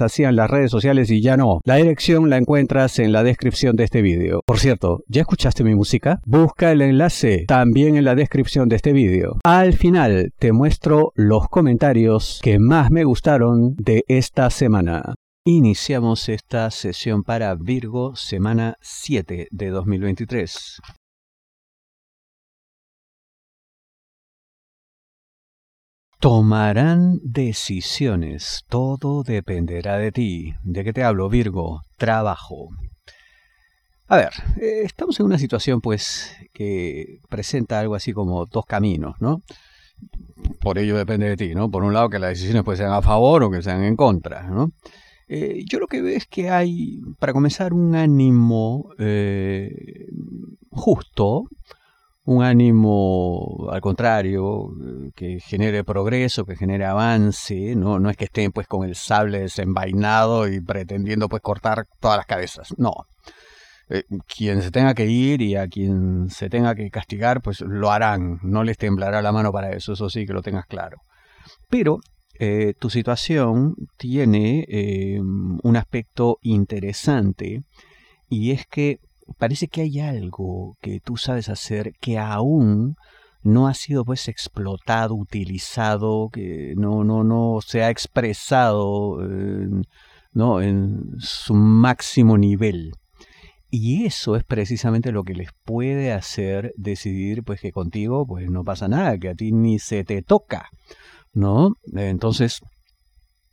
hacían las redes sociales y ya no. La dirección la encuentras en la descripción de este vídeo. Por cierto, ¿ya escuchaste mi música? Busca el enlace también en la descripción de este vídeo. Al final te muestro los comentarios que más me gustaron de esta semana. Iniciamos esta sesión para Virgo semana 7 de 2023. Tomarán decisiones, todo dependerá de ti. ¿De qué te hablo, Virgo? Trabajo. A ver, eh, estamos en una situación pues que presenta algo así como dos caminos, ¿no? Por ello depende de ti, ¿no? Por un lado que las decisiones pues sean a favor o que sean en contra, ¿no? Eh, yo lo que veo es que hay, para comenzar, un ánimo eh, justo, un ánimo al contrario, que genere progreso, que genere avance, no, no es que estén pues con el sable desenvainado y pretendiendo pues cortar todas las cabezas, no. Eh, quien se tenga que ir y a quien se tenga que castigar, pues lo harán, no les temblará la mano para eso, eso sí que lo tengas claro. Pero eh, tu situación tiene eh, un aspecto interesante y es que parece que hay algo que tú sabes hacer que aún no ha sido pues explotado, utilizado, que no, no, no se ha expresado ¿no? en su máximo nivel. Y eso es precisamente lo que les puede hacer decidir pues que contigo pues no pasa nada, que a ti ni se te toca, ¿no? Entonces,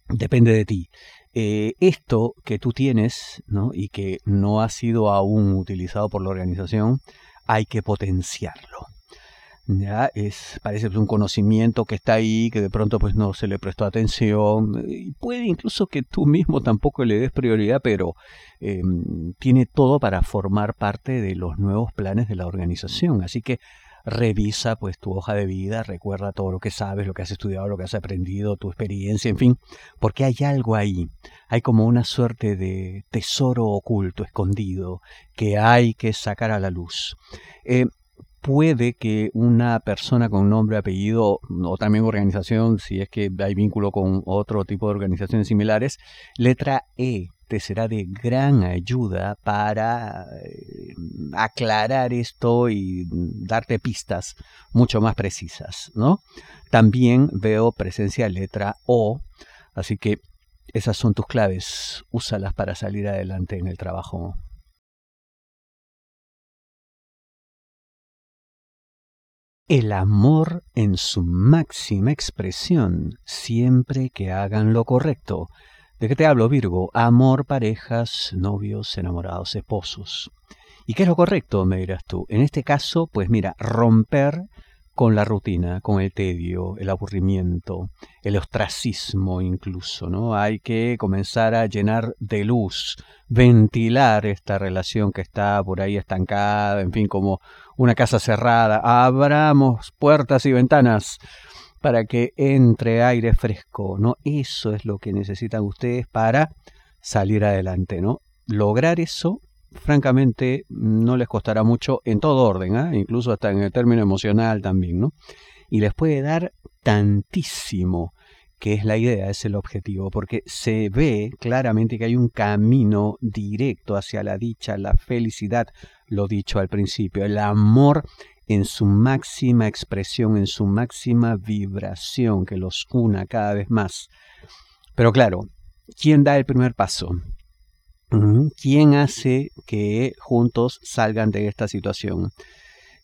depende de ti. Eh, esto que tú tienes ¿no? y que no ha sido aún utilizado por la organización, hay que potenciarlo. Ya es, parece un conocimiento que está ahí, que de pronto pues no se le prestó atención, y puede incluso que tú mismo tampoco le des prioridad, pero em, tiene todo para formar parte de los nuevos planes de la organización. Así que revisa pues tu hoja de vida, recuerda todo lo que sabes, lo que has estudiado, lo que has aprendido, tu experiencia, en fin, porque hay algo ahí, hay como una suerte de tesoro oculto, escondido, que hay que sacar a la luz. Eh, puede que una persona con nombre, apellido o también organización, si es que hay vínculo con otro tipo de organizaciones similares, letra E te será de gran ayuda para eh, aclarar esto y darte pistas mucho más precisas, ¿no? También veo presencia letra O, así que esas son tus claves, úsalas para salir adelante en el trabajo. El amor en su máxima expresión, siempre que hagan lo correcto, ¿De qué te hablo, Virgo? Amor, parejas, novios, enamorados, esposos. ¿Y qué es lo correcto, me dirás tú? En este caso, pues mira, romper con la rutina, con el tedio, el aburrimiento, el ostracismo incluso, ¿no? Hay que comenzar a llenar de luz, ventilar esta relación que está por ahí estancada, en fin, como una casa cerrada. Abramos puertas y ventanas para que entre aire fresco, ¿no? Eso es lo que necesitan ustedes para salir adelante, ¿no? Lograr eso, francamente, no les costará mucho en todo orden, ¿eh? incluso hasta en el término emocional también, ¿no? Y les puede dar tantísimo, que es la idea, es el objetivo, porque se ve claramente que hay un camino directo hacia la dicha, la felicidad, lo dicho al principio, el amor en su máxima expresión, en su máxima vibración, que los una cada vez más. Pero claro, ¿quién da el primer paso? ¿Quién hace que juntos salgan de esta situación?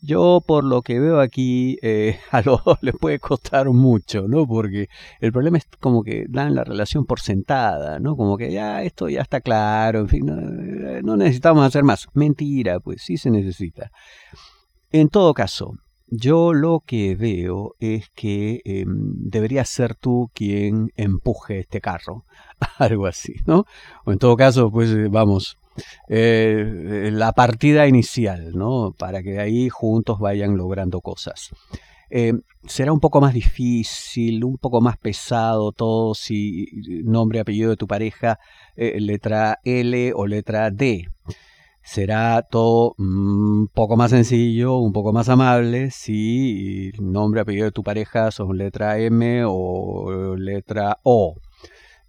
Yo por lo que veo aquí eh, a los dos les puede costar mucho, ¿no? Porque el problema es como que dan la relación por sentada, ¿no? Como que ya esto ya está claro, en fin, no, no necesitamos hacer más. Mentira, pues sí se necesita. En todo caso, yo lo que veo es que eh, deberías ser tú quien empuje este carro, algo así, ¿no? O en todo caso, pues eh, vamos, eh, la partida inicial, ¿no? Para que ahí juntos vayan logrando cosas. será un poco más difícil, un poco más pesado todo si nombre apellido de tu pareja, letra L o letra D será todo un poco más sencillo, un poco más amable si el nombre, apellido de tu pareja son letra M o letra O.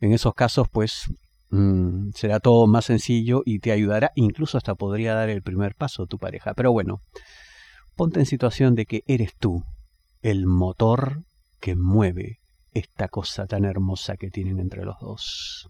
En esos casos, pues mm, será todo más sencillo y te ayudará, incluso hasta podría dar el primer paso tu pareja. Pero bueno, ponte en situación de que eres tú el motor que mueve esta cosa tan hermosa que tienen entre los dos.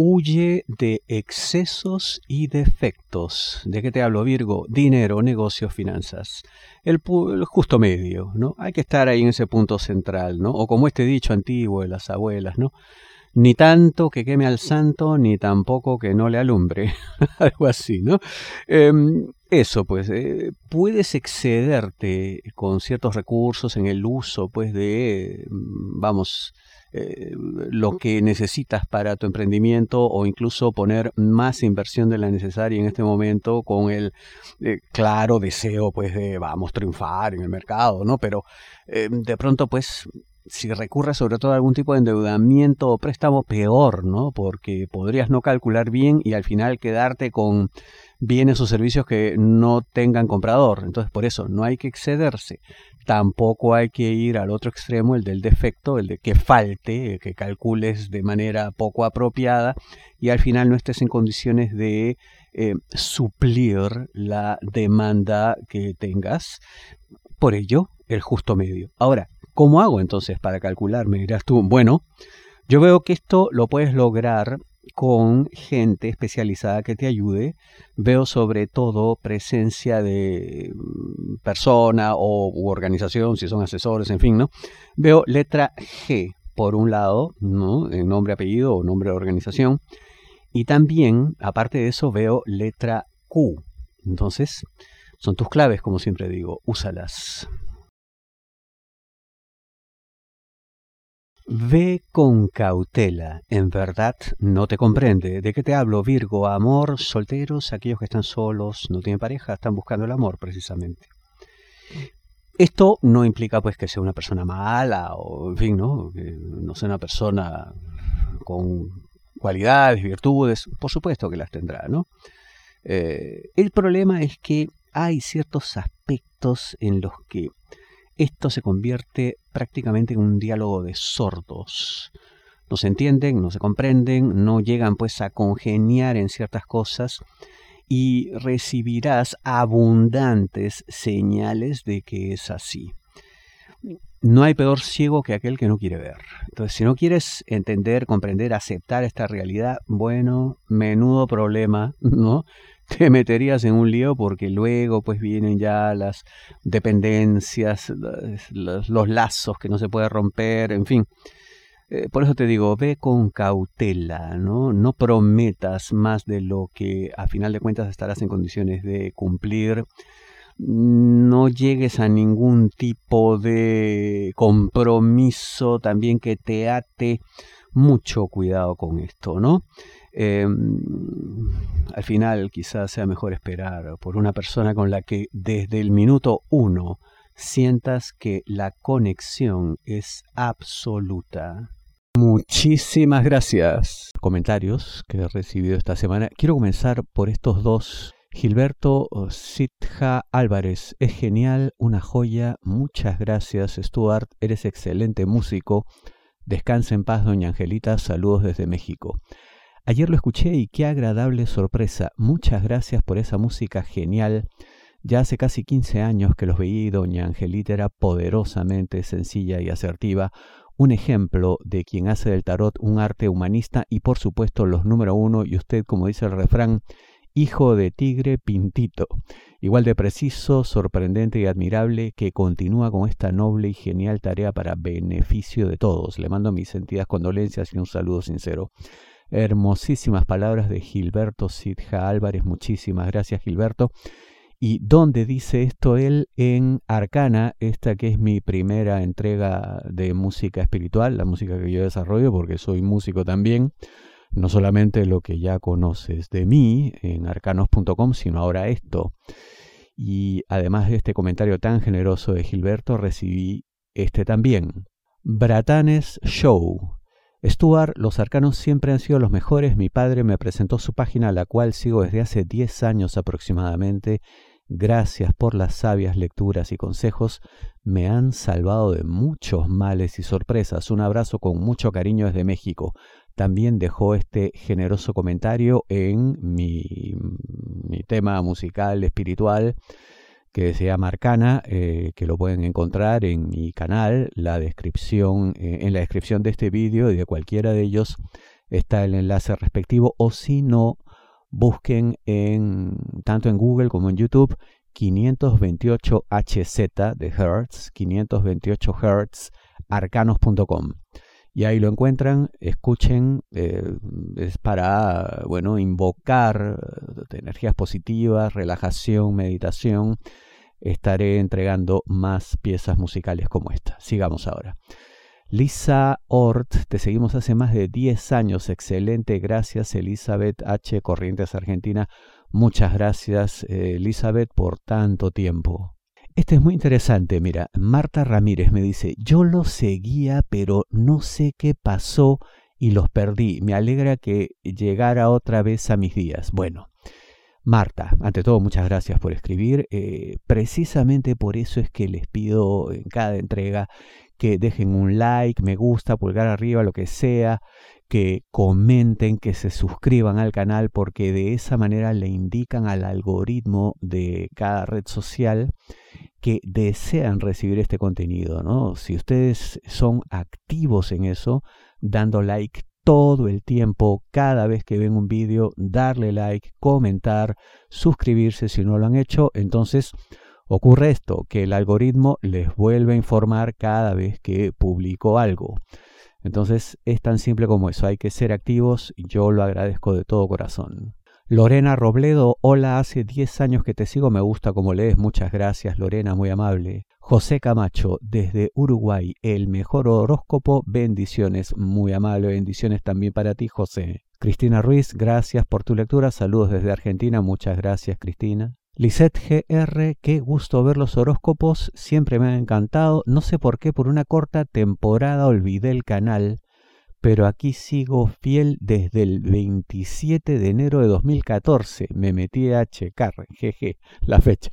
Huye de excesos y defectos. ¿De qué te hablo, Virgo? Dinero, negocios, finanzas. El, justo medio, ¿no? Hay que estar ahí en ese punto central, ¿no? O como este dicho antiguo de las abuelas, ¿no? Ni tanto que queme al santo, ni tampoco que no le alumbre. Algo así, ¿no? Em, eso, pues, eh, puedes excederte con ciertos recursos en el uso, pues, de, vamos, eh, lo que necesitas para tu emprendimiento o incluso poner más inversión de la necesaria en este momento con el eh, claro deseo pues de vamos triunfar en el mercado, ¿no? Pero eh, de pronto pues si recurres sobre todo a algún tipo de endeudamiento o préstamo peor, ¿no? Porque podrías no calcular bien y al final quedarte con bienes o servicios que no tengan comprador. Entonces, por eso no hay que excederse. Tampoco hay que ir al otro extremo, el del defecto, el de que falte, que calcules de manera poco apropiada y al final no estés en condiciones de eh, suplir la demanda que tengas. Por ello, el justo medio. Ahora, ¿cómo hago entonces para calcular? Me dirás tú, bueno, yo veo que esto lo puedes lograr con gente especializada que te ayude. Veo sobre todo presencia de mm, persona o organización, si son asesores, en fin, ¿no? Veo letra G por un lado, ¿no? En nombre, apellido o nombre de organización. Y también, aparte de eso, veo letra Q. Entonces, son tus claves, como siempre digo, úsalas. Ve con cautela, en verdad no te comprende. ¿De qué te hablo, Virgo? Amor, solteros, aquellos que están solos, no tienen pareja, están buscando el amor precisamente. Esto no implica pues que sea una persona mala o, en fin, ¿no? Que no sea una persona con cualidades, virtudes, por supuesto que las tendrá, ¿no? Eh, el problema es que hay ciertos aspectos en los que esto se convierte prácticamente en un diálogo de sordos. No se entienden, no se comprenden, no llegan pues a congeniar en ciertas cosas y recibirás abundantes señales de que es así. No hay peor ciego que aquel que no quiere ver. Entonces, si no quieres entender, comprender, aceptar esta realidad, bueno, menudo problema, ¿no? Te meterías en un lío porque luego pues vienen ya las dependencias, los, lazos que no se puede romper, en fin. Eh, por eso te digo, ve con cautela, ¿no? No prometas más de lo que a final de cuentas estarás en condiciones de cumplir. No llegues a ningún tipo de compromiso también que te ate. Mucho cuidado con esto, ¿no? Em, al final quizás sea mejor esperar por una persona con la que desde el minuto uno sientas que la conexión es absoluta. Muchísimas gracias. Comentarios que he recibido esta semana. Quiero comenzar por estos dos. Gilberto Sitja Álvarez, es genial, una joya. Muchas gracias, Stuart. Eres excelente músico. Descansa en paz, doña Angelita. Saludos desde México. Ayer lo escuché y qué agradable sorpresa. Muchas gracias por esa música genial. Ya hace casi 15 años que los veí, doña Angelita era poderosamente sencilla y asertiva, un ejemplo de quien hace del tarot un arte humanista y por supuesto los número uno y usted, como dice el refrán, hijo de tigre pintito, igual de preciso, sorprendente y admirable, que continúa con esta noble y genial tarea para beneficio de todos. Le mando mis sentidas condolencias y un saludo sincero. Hermosísimas palabras de Gilberto Sidja Álvarez. Muchísimas gracias, Gilberto. ¿Y dónde dice esto él? En Arcana, esta que es mi primera entrega de música espiritual, la música que yo desarrollo, porque soy músico también. No solamente lo que ya conoces de mí en arcanos.com, sino ahora esto. Y además de este comentario tan generoso de Gilberto, recibí este también. Bratanes Show. Stuart, los arcanos siempre han sido los mejores. Mi padre me presentó su página, la cual sigo desde hace 10 años aproximadamente. Gracias por las sabias lecturas y consejos. Me han salvado de muchos males y sorpresas. Un abrazo con mucho cariño desde México. También dejó este generoso comentario en mi, mi tema musical espiritual que se llama Arcana, eh, que lo pueden encontrar en mi canal, la descripción, eh, en la descripción de este vídeo y de cualquiera de ellos está el enlace respectivo, o si no, busquen en, tanto en Google como en YouTube 528 HZ de Hertz, 528 Hertz, arcanos.com y ahí lo encuentran, escuchen, eh, es para, bueno, invocar energías positivas, relajación, meditación. Estaré entregando más piezas musicales como esta. Sigamos ahora. Lisa Ort, te seguimos hace más de 10 años. Excelente, gracias Elizabeth H. Corrientes Argentina. Muchas gracias eh, Elizabeth por tanto tiempo. Este es muy interesante, mira, Marta Ramírez me dice, yo los seguía, pero no sé qué pasó y los perdí. Me alegra que llegara otra vez a mis días. Bueno, Marta, ante todo, muchas gracias por escribir. Eh, precisamente por eso es que les pido en cada entrega que dejen un like, me gusta, pulgar arriba, lo que sea, que comenten, que se suscriban al canal, porque de esa manera le indican al algoritmo de cada red social que desean recibir este contenido, ¿no? Si ustedes son activos en eso, dando like todo el tiempo, cada vez que ven un vídeo, darle like, comentar, suscribirse si no lo han hecho, entonces ocurre esto, que el algoritmo les vuelve a informar cada vez que publico algo. Entonces es tan simple como eso, hay que ser activos, yo lo agradezco de todo corazón. Lorena Robledo, hola, hace 10 años que te sigo, me gusta como lees, muchas gracias Lorena, muy amable. José Camacho, desde Uruguay, el mejor horóscopo, bendiciones, muy amable, bendiciones también para ti José. Cristina Ruiz, gracias por tu lectura, saludos desde Argentina, muchas gracias Cristina. Lisette GR, qué gusto ver los horóscopos, siempre me ha encantado, no sé por qué por una corta temporada olvidé el canal, pero aquí sigo fiel desde el 27 de enero de 2014. Me metí a checar, jeje, la fecha.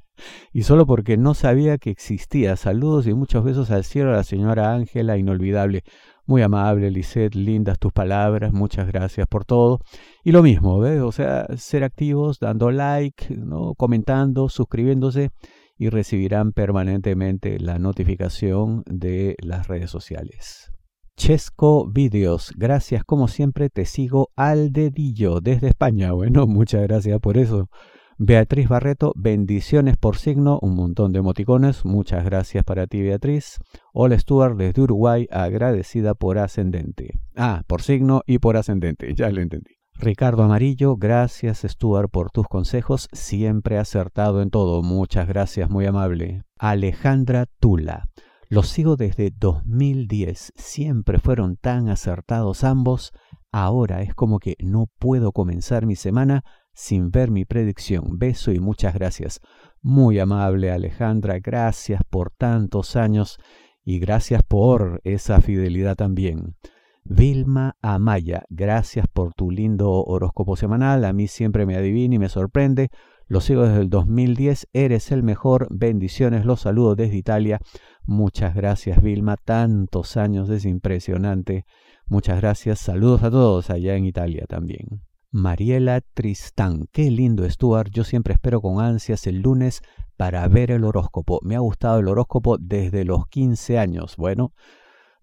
Y solo porque no sabía que existía. Saludos y muchos besos al cielo a la señora Ángela, inolvidable. Muy amable, Lisette, lindas tus palabras, muchas gracias por todo. Y lo mismo, ¿ves? O sea, ser activos, dando like, ¿no? comentando, suscribiéndose y recibirán permanentemente la notificación de las redes sociales. Chesco Videos. Gracias, como siempre, te sigo al dedillo desde España. Bueno, muchas gracias por eso. Beatriz Barreto, bendiciones por signo, un montón de emoticones. Muchas gracias para ti, Beatriz. Hola Stuart desde Uruguay, agradecida por ascendente. Ah, por signo y por ascendente, ya lo entendí. Ricardo Amarillo, gracias Stuart por tus consejos, siempre acertado en todo. Muchas gracias, muy amable. Alejandra Tula. Los sigo desde 2010, siempre fueron tan acertados ambos, ahora es como que no puedo comenzar mi semana sin ver mi predicción. Beso y muchas gracias. Muy amable Alejandra, gracias por tantos años y gracias por esa fidelidad también. Vilma Amaya, gracias por tu lindo horóscopo semanal. A mí siempre me adivina y me sorprende. Lo sigo desde el 2010. Eres el mejor. Bendiciones. Los saludo desde Italia. Muchas gracias, Vilma. Tantos años, es impresionante. Muchas gracias. Saludos a todos allá en Italia también. Mariela Tristán. Qué lindo, Stuart. Yo siempre espero con ansias el lunes para ver el horóscopo. Me ha gustado el horóscopo desde los 15 años. Bueno,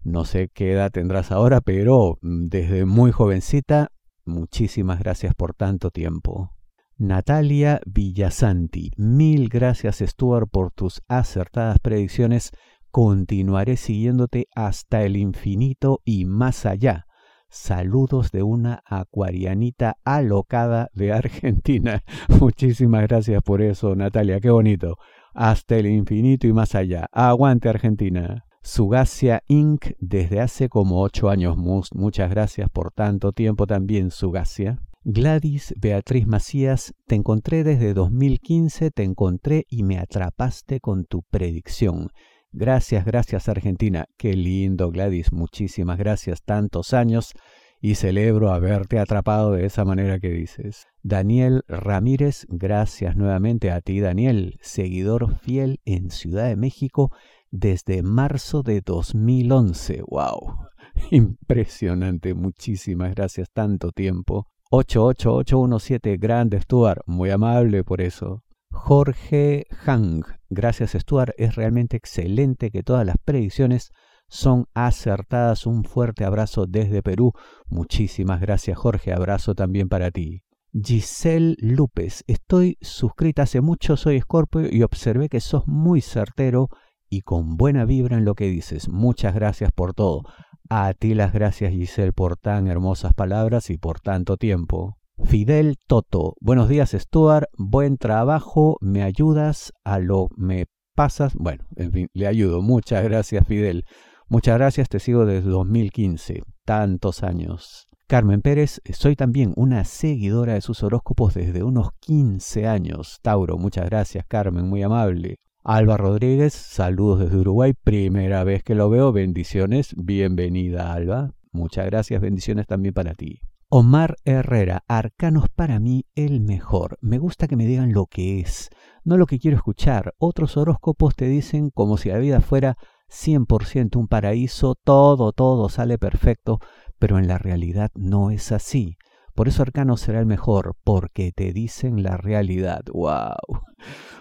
no sé qué edad tendrás ahora, pero mm, desde muy jovencita, muchísimas gracias por tanto tiempo. Natalia Villasanti, mil gracias Stuart por tus acertadas predicciones. Continuaré siguiéndote hasta el infinito y más allá. Saludos de una acuarianita alocada de Argentina. Muchísimas gracias por eso, Natalia. Qué bonito. Hasta el infinito y más allá. Aguante Argentina. Sugacia Inc. desde hace como ocho años. Muchas gracias por tanto tiempo también, Sugacia. Gladys Beatriz Macías, te encontré desde 2015, te encontré y me atrapaste con tu predicción. Gracias, gracias Argentina. Qué lindo Gladys, muchísimas gracias. Tantos años y celebro haberte atrapado de esa manera que dices. Daniel Ramírez, gracias nuevamente a ti Daniel, seguidor fiel en Ciudad de México desde marzo de 2011. ¡Wow! Impresionante, muchísimas gracias, tanto tiempo. 88817, grande Stuart, muy amable por eso. Jorge Hang, gracias Stuart, es realmente excelente que todas las predicciones son acertadas. Un fuerte abrazo desde Perú. Muchísimas gracias Jorge, abrazo también para ti. Giselle López, estoy suscrita hace mucho, soy Scorpio y observé que sos muy certero y con buena vibra en lo que dices. Muchas gracias por todo. A ti las gracias Giselle por tan hermosas palabras y por tanto tiempo. Fidel Toto, buenos días Stuart, buen trabajo, me ayudas a lo me pasas. Bueno, en fin, le ayudo. Muchas gracias Fidel. Muchas gracias, te sigo desde 2015, tantos años. Carmen Pérez, soy también una seguidora de sus horóscopos desde unos 15 años. Tauro, muchas gracias Carmen, muy amable. Alba Rodríguez, saludos desde Uruguay, primera vez que lo veo, bendiciones, bienvenida Alba, muchas gracias, bendiciones también para ti. Omar Herrera, Arcanos para mí el mejor. Me gusta que me digan lo que es, no lo que quiero escuchar. Otros horóscopos te dicen como si la vida fuera 100% un paraíso, todo, todo sale perfecto, pero en la realidad no es así. Por eso Arcano será el mejor, porque te dicen la realidad. ¡Wow!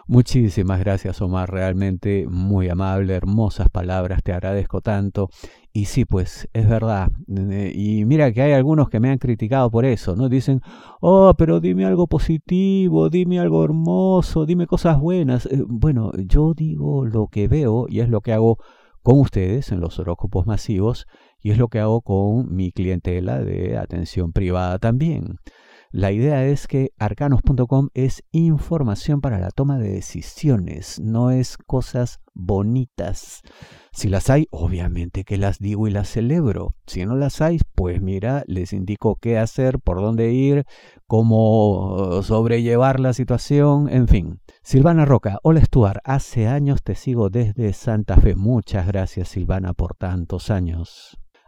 Muchísimas gracias Omar, realmente muy amable, hermosas palabras, te agradezco tanto. Y sí, pues es verdad. Eh, y mira que hay algunos que me han criticado por eso, ¿no? Dicen, oh, pero dime algo positivo, dime algo hermoso, dime cosas buenas. Eh, bueno, yo digo lo que veo y es lo que hago con ustedes en los horóscopos masivos y es lo que hago con mi clientela de atención privada también. La idea es que arcanos.com es información para la toma de decisiones, no es cosas bonitas. Si las hay, obviamente que las digo y las celebro. Si no las hay, pues mira, les indico qué hacer, por dónde ir, cómo sobrellevar la situación, en fin. Silvana Roca, hola Stuart, hace años te sigo desde Santa Fe. Muchas gracias Silvana por tantos años.